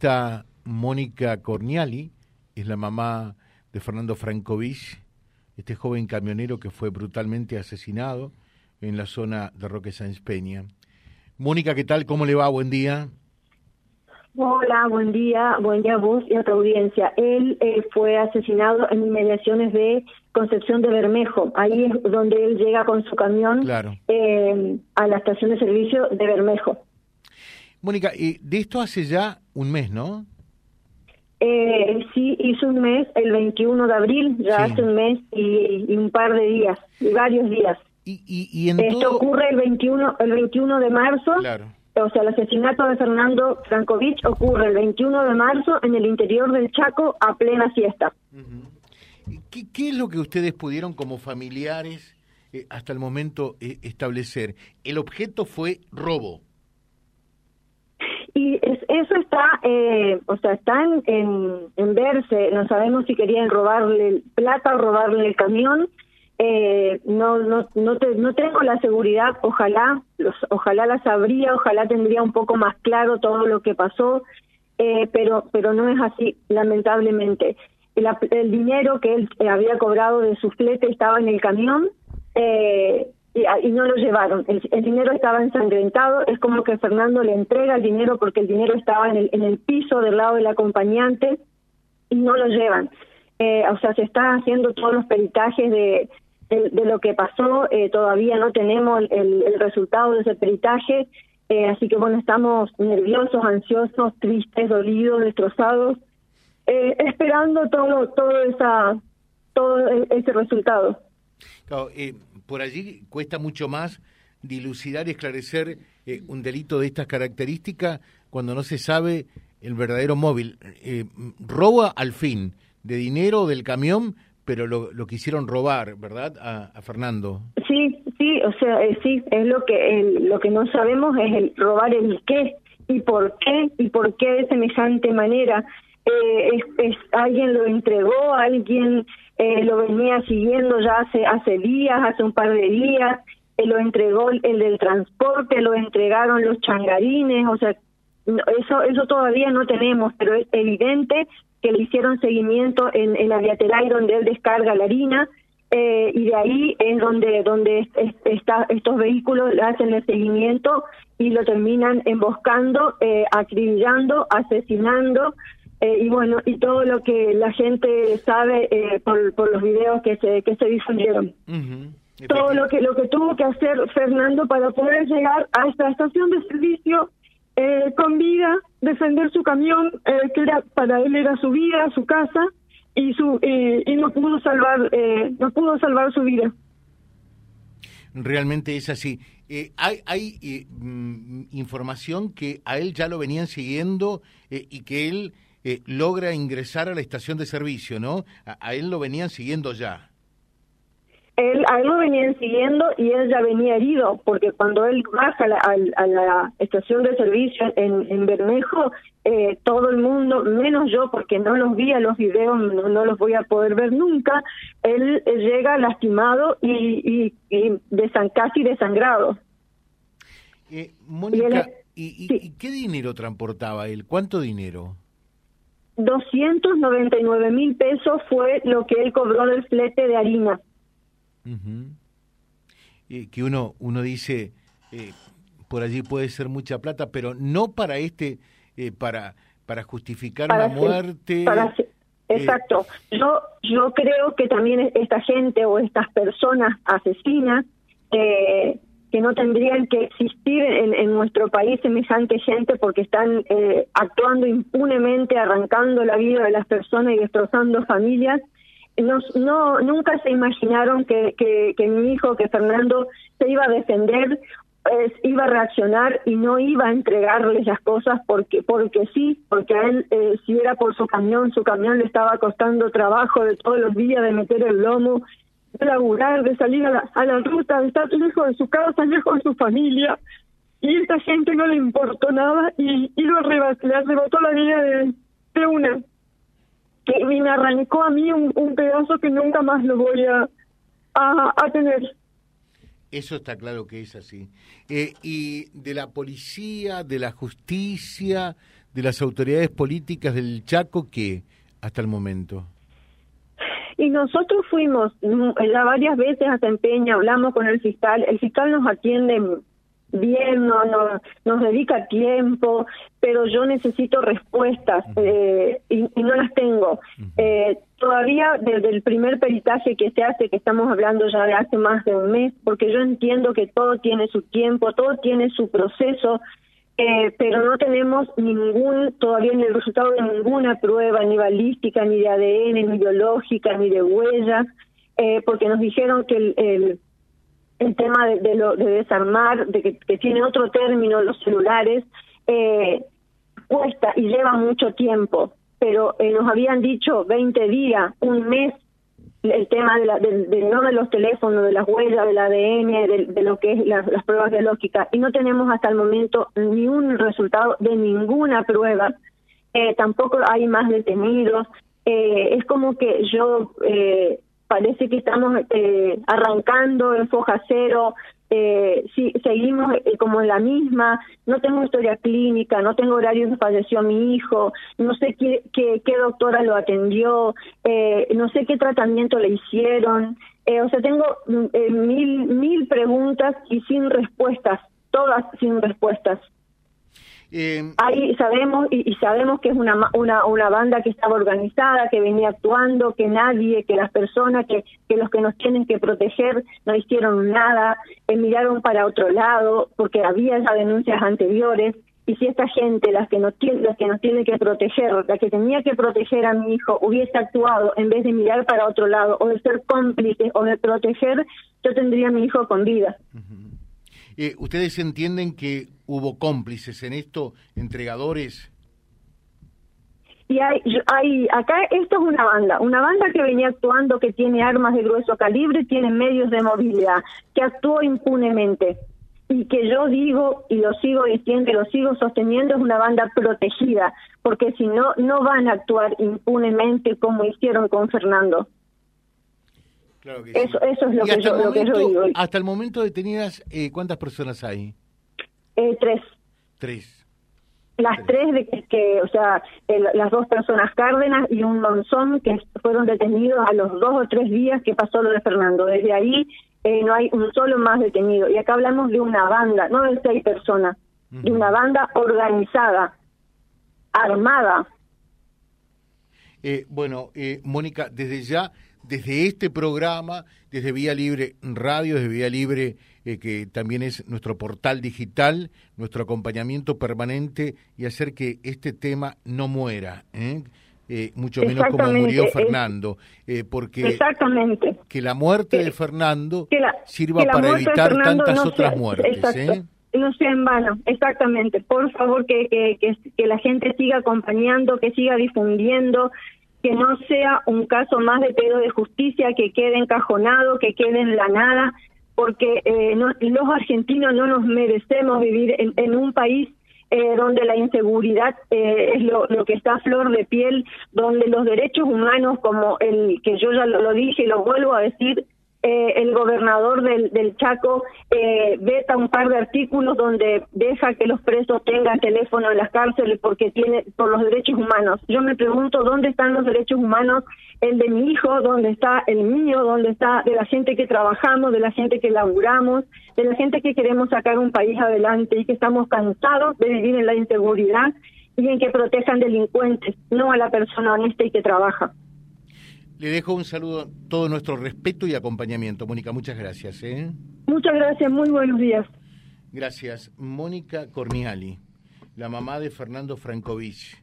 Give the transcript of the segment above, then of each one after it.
está Mónica Corniali, es la mamá de Fernando Francovich, este joven camionero que fue brutalmente asesinado en la zona de Roque Sáenz Peña. Mónica, ¿qué tal? ¿Cómo le va? Buen día. Hola, buen día, buen día a vos y a tu audiencia. Él eh, fue asesinado en inmediaciones de Concepción de Bermejo. Ahí es donde él llega con su camión eh, a la estación de servicio de Bermejo. Mónica, de esto hace ya un mes, ¿no? Eh, sí, hizo un mes, el 21 de abril, ya hace un mes y, un par de días, y varios días. Y, y, en Esto ocurre el 21, el 21 de marzo. Claro. O sea, el asesinato de Fernando Frankovich ocurre el 21 de marzo en el interior del Chaco a plena siesta. ¿Qué, ¿Qué, es lo que ustedes pudieron como familiares eh, hasta el momento eh, establecer? El objeto fue robo. Y eso está, eh, o sea, está en, en, verse, no sabemos si querían robarle plata o robarle el camión, eh, no, no, no, no tengo la seguridad, ojalá, los, ojalá la sabría, ojalá tendría un poco más claro todo lo que pasó, eh, pero, pero no es así, lamentablemente. El, el dinero que él había cobrado de su flete estaba en el camión, eh, Ah, y, no lo llevaron. El, dinero estaba ensangrentado, es como que Fernando le entrega el dinero porque el dinero estaba en el, en el piso del lado del acompañante y no lo llevan. Eh, o sea, se están haciendo todos los peritajes de, de, lo que pasó, eh, todavía no tenemos el, el, resultado de ese peritaje, eh, así que bueno, estamos nerviosos, ansiosos, tristes, dolidos, destrozados, esperando todo, todo, esa, todo e, ese resultado. Claro, por allí cuesta mucho más dilucidar y esclarecer eh, un delito de estas características cuando no se sabe el verdadero móvil. Eh, roba al fin de dinero del camión, pero lo, quisieron robar, ¿verdad? A, Fernando. Sí, sí, o sea, eh, sí, es lo que lo que no sabemos es el robar el qué y por qué y por qué de semejante manera. es, es, alguien lo entregó, alguien eh, lo venía siguiendo ya hace, hace días, hace un par de días, eh, lo entregó el, del transporte, lo entregaron los changarines, o sea, eso, eso todavía no tenemos, pero es evidente que le hicieron seguimiento en, en la y donde él descarga la harina, eh, y de ahí es donde donde está, estos vehículos le hacen el seguimiento y lo terminan emboscando, eh, acribillando, asesinando eh, y bueno, y todo lo que la gente sabe eh, por, por los videos que se, que se difundieron. Todo lo que, lo que tuvo que hacer Fernando para poder llegar a esta estación de servicio eh, con vida, defender su camión, que era para él era su vida, su casa, y su y no pudo salvar no pudo salvar su vida realmente es así. hay hay mm, información que a él ya lo venían siguiendo y que él eh, logra ingresar a la estación de servicio, ¿no? A, él lo venían siguiendo ya. Él, a él lo venían siguiendo y él ya venía herido, porque cuando él baja a la, estación de servicio en, en Bermejo, eh, todo el mundo, menos yo, porque no los vi a los videos, no, los voy a poder ver nunca, él, llega lastimado y, y, casi desangrado. Eh, Mónica, ¿y, qué dinero transportaba él? ¿Cuánto dinero? 299 mil pesos fue lo que él cobró del flete de harina. que uno, uno dice, eh, por allí puede ser mucha plata, pero no para este, eh, para, para justificar la muerte. Eh, exacto. yo, yo creo que también esta gente o estas personas asesinas eh, que no tendrían que existir en, en nuestro país semejante gente porque están eh, actuando impunemente, arrancando la vida de las personas y destrozando familias. No, no nunca se imaginaron que, que, mi hijo, que Fernando, se iba a defender, iba a reaccionar y no iba a entregarles las cosas porque porque sí, porque a él, eh, si era por su camión, su camión le estaba costando trabajo de todos los días de meter el lomo de laburar, de salir a la, a la ruta, de estar lejos de su casa, lejos de su familia. Y esta gente no le importó nada y, y lo arrebató, le arrebató la vida de, de una. Que me arrancó a mí un, pedazo que nunca más lo voy a, a, tener. Eso está claro que es así. Eh, y de la policía, de la justicia, de las autoridades políticas del Chaco que hasta el momento? Y nosotros fuimos mm, ya varias veces a Empeña, hablamos con el fiscal, el fiscal nos atiende bien, no, no, nos dedica tiempo, pero yo necesito respuestas eh, y, no las tengo. Eh, todavía desde el primer peritaje que se hace, que estamos hablando ya de hace más de un mes, porque yo entiendo que todo tiene su tiempo, todo tiene su proceso, eh, pero no tenemos ningún, todavía ni el resultado de ninguna prueba, ni balística, ni de ADN, ni biológica, ni de huellas, eh, porque nos dijeron que el, el, tema de, lo, de desarmar, de que, tiene otro término los celulares, eh, cuesta y lleva mucho tiempo, pero nos habían dicho 20 días, un mes el tema de, la, de, no de los teléfonos, de las huellas, del ADN, de, lo que es las pruebas biológicas, y no tenemos hasta el momento ni un resultado de ninguna prueba. Eh, tampoco hay más detenidos. Eh, es como que yo eh, parece que estamos eh, arrancando en foja cero, eh, si seguimos eh, como en la misma, no tengo historia clínica, no tengo horario de falleció mi hijo, no sé qué, qué, qué doctora lo atendió, eh, no sé qué tratamiento le hicieron, eh, o sea, tengo mm, eh, mil, mil preguntas y sin respuestas, todas sin respuestas. Eh, Ahí sabemos y, sabemos que es una, una, una banda que estaba organizada, que venía actuando, que nadie, que las personas, que, que los que nos tienen que proteger no hicieron nada, eh, miraron para otro lado porque había ya denuncias anteriores y si esta gente, las que nos tiene, las que nos tiene que proteger, la que tenía que proteger a mi hijo, hubiese actuado en vez de mirar para otro lado o de ser cómplice o de proteger, yo tendría a mi hijo con vida. Eh, ¿Ustedes entienden que hubo cómplices en esto, entregadores? Y hay, hay, acá esto es una banda, una banda que venía actuando, que tiene armas de grueso calibre, tiene medios de movilidad, que actuó impunemente. Y que yo digo, y lo sigo diciendo, y lo sigo sosteniendo, es una banda protegida, porque si no, no van a actuar impunemente como hicieron con Fernando eso, eso es lo, que yo, digo. Hasta el momento detenidas, eh, ¿cuántas personas hay? Eh, tres. Tres. Las tres, de que, o sea, las dos personas Cárdenas y un Monzón que fueron detenidos a los dos o tres días que pasó lo de Fernando. Desde ahí eh, no hay un solo más detenido. Y acá hablamos de una banda, no de seis personas, de una banda organizada, armada. bueno, Mónica, desde ya desde este programa, desde Vía Libre Radio, desde Vía Libre, eh, que también es nuestro portal digital, nuestro acompañamiento permanente y hacer que este tema no muera. ¿eh? Eh, mucho menos como murió Fernando, porque Exactamente. que la muerte de Fernando sirva para evitar tantas otras muertes. No sea en vano, exactamente. Por favor, que, que, que la gente siga acompañando, que siga difundiendo, que no sea un caso más de pedo de justicia que quede encajonado, que quede en la nada, porque eh, los argentinos no nos merecemos vivir en, un país eh, donde la inseguridad eh, es lo, que está a flor de piel, donde los derechos humanos, como el que yo ya lo dije y lo vuelvo a decir, eh, el gobernador del, del Chaco eh, veta un par de artículos donde deja que los presos tengan teléfono en las cárceles porque tiene por los derechos humanos. Yo me pregunto dónde están los derechos humanos, el de mi hijo, dónde está el mío, dónde está de la gente que trabajamos, de la gente que laburamos, de la gente que queremos sacar un país adelante y que estamos cansados de vivir en la inseguridad y en que protejan delincuentes, no a la persona honesta y que trabaja. Le dejo un saludo, todo nuestro respeto y acompañamiento. Mónica, muchas gracias. ¿eh? Muchas gracias, muy buenos días. Gracias. Mónica Corniali, la mamá de Fernando Frankovich,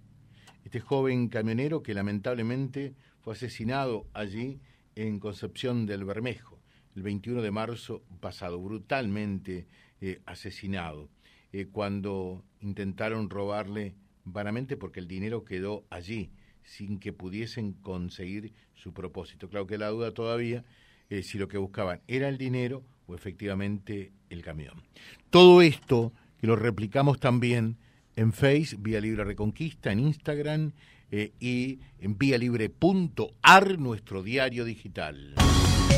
este joven camionero que lamentablemente fue asesinado allí en Concepción del Bermejo, el 21 de marzo pasado, brutalmente eh, asesinado, eh, cuando intentaron robarle vanamente porque el dinero quedó allí sin que pudiesen conseguir su propósito. Claro que la duda todavía es si lo que buscaban era el dinero o efectivamente el camión. Todo esto que lo replicamos también en Face, Vía Libre Reconquista, en Instagram eh, y en libre.ar nuestro diario digital.